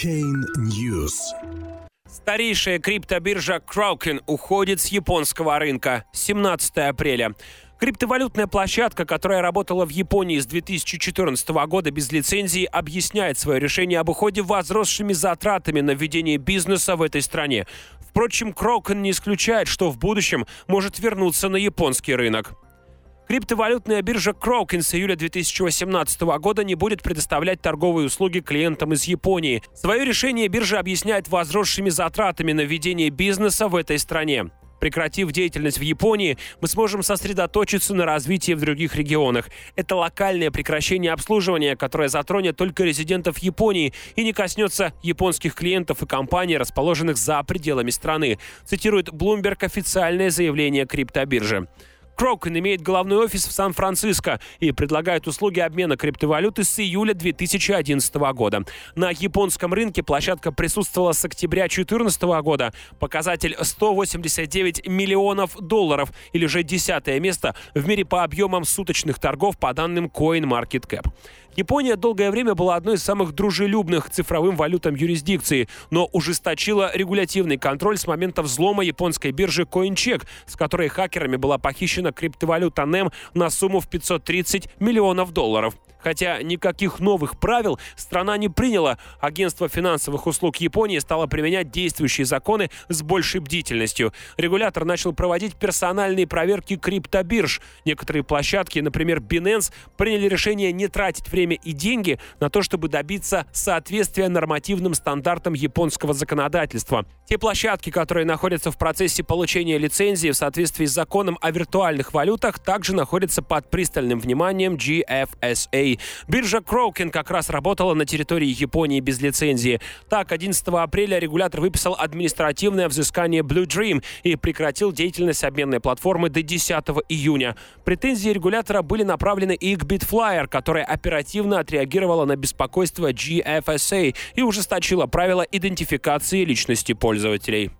Chain News. Старейшая криптобиржа Kraken уходит с японского рынка 17 апреля. Криптовалютная площадка, которая работала в Японии с 2014 года без лицензии, объясняет свое решение об уходе возросшими затратами на ведение бизнеса в этой стране. Впрочем, Кракен не исключает, что в будущем может вернуться на японский рынок. Криптовалютная биржа Kraken с июля 2018 года не будет предоставлять торговые услуги клиентам из Японии. Свое решение биржа объясняет возросшими затратами на ведение бизнеса в этой стране. Прекратив деятельность в Японии, мы сможем сосредоточиться на развитии в других регионах. Это локальное прекращение обслуживания, которое затронет только резидентов Японии и не коснется японских клиентов и компаний, расположенных за пределами страны, цитирует Bloomberg официальное заявление криптобиржи. Крокен имеет головной офис в Сан-Франциско и предлагает услуги обмена криптовалюты с июля 2011 года. На японском рынке площадка присутствовала с октября 2014 года. Показатель 189 миллионов долларов или же десятое место в мире по объемам суточных торгов по данным CoinMarketCap. Япония долгое время была одной из самых дружелюбных цифровым валютам юрисдикции, но ужесточила регулятивный контроль с момента взлома японской биржи CoinCheck, с которой хакерами была похищена криптовалюта NEM на сумму в 530 миллионов долларов. Хотя никаких новых правил страна не приняла, агентство финансовых услуг Японии стало применять действующие законы с большей бдительностью. Регулятор начал проводить персональные проверки криптобирж. Некоторые площадки, например, Binance, приняли решение не тратить время и деньги на то, чтобы добиться соответствия нормативным стандартам японского законодательства. Те площадки, которые находятся в процессе получения лицензии в соответствии с законом о виртуальных валютах, также находятся под пристальным вниманием GFSA. Биржа Кракен как раз работала на территории Японии без лицензии. Так, 11 апреля регулятор выписал административное взыскание Blue Dream и прекратил деятельность обменной платформы до 10 июня. Претензии регулятора были направлены и к Bitflyer, которая оперативно отреагировала на беспокойство GFSA и ужесточила правила идентификации личности пользователей.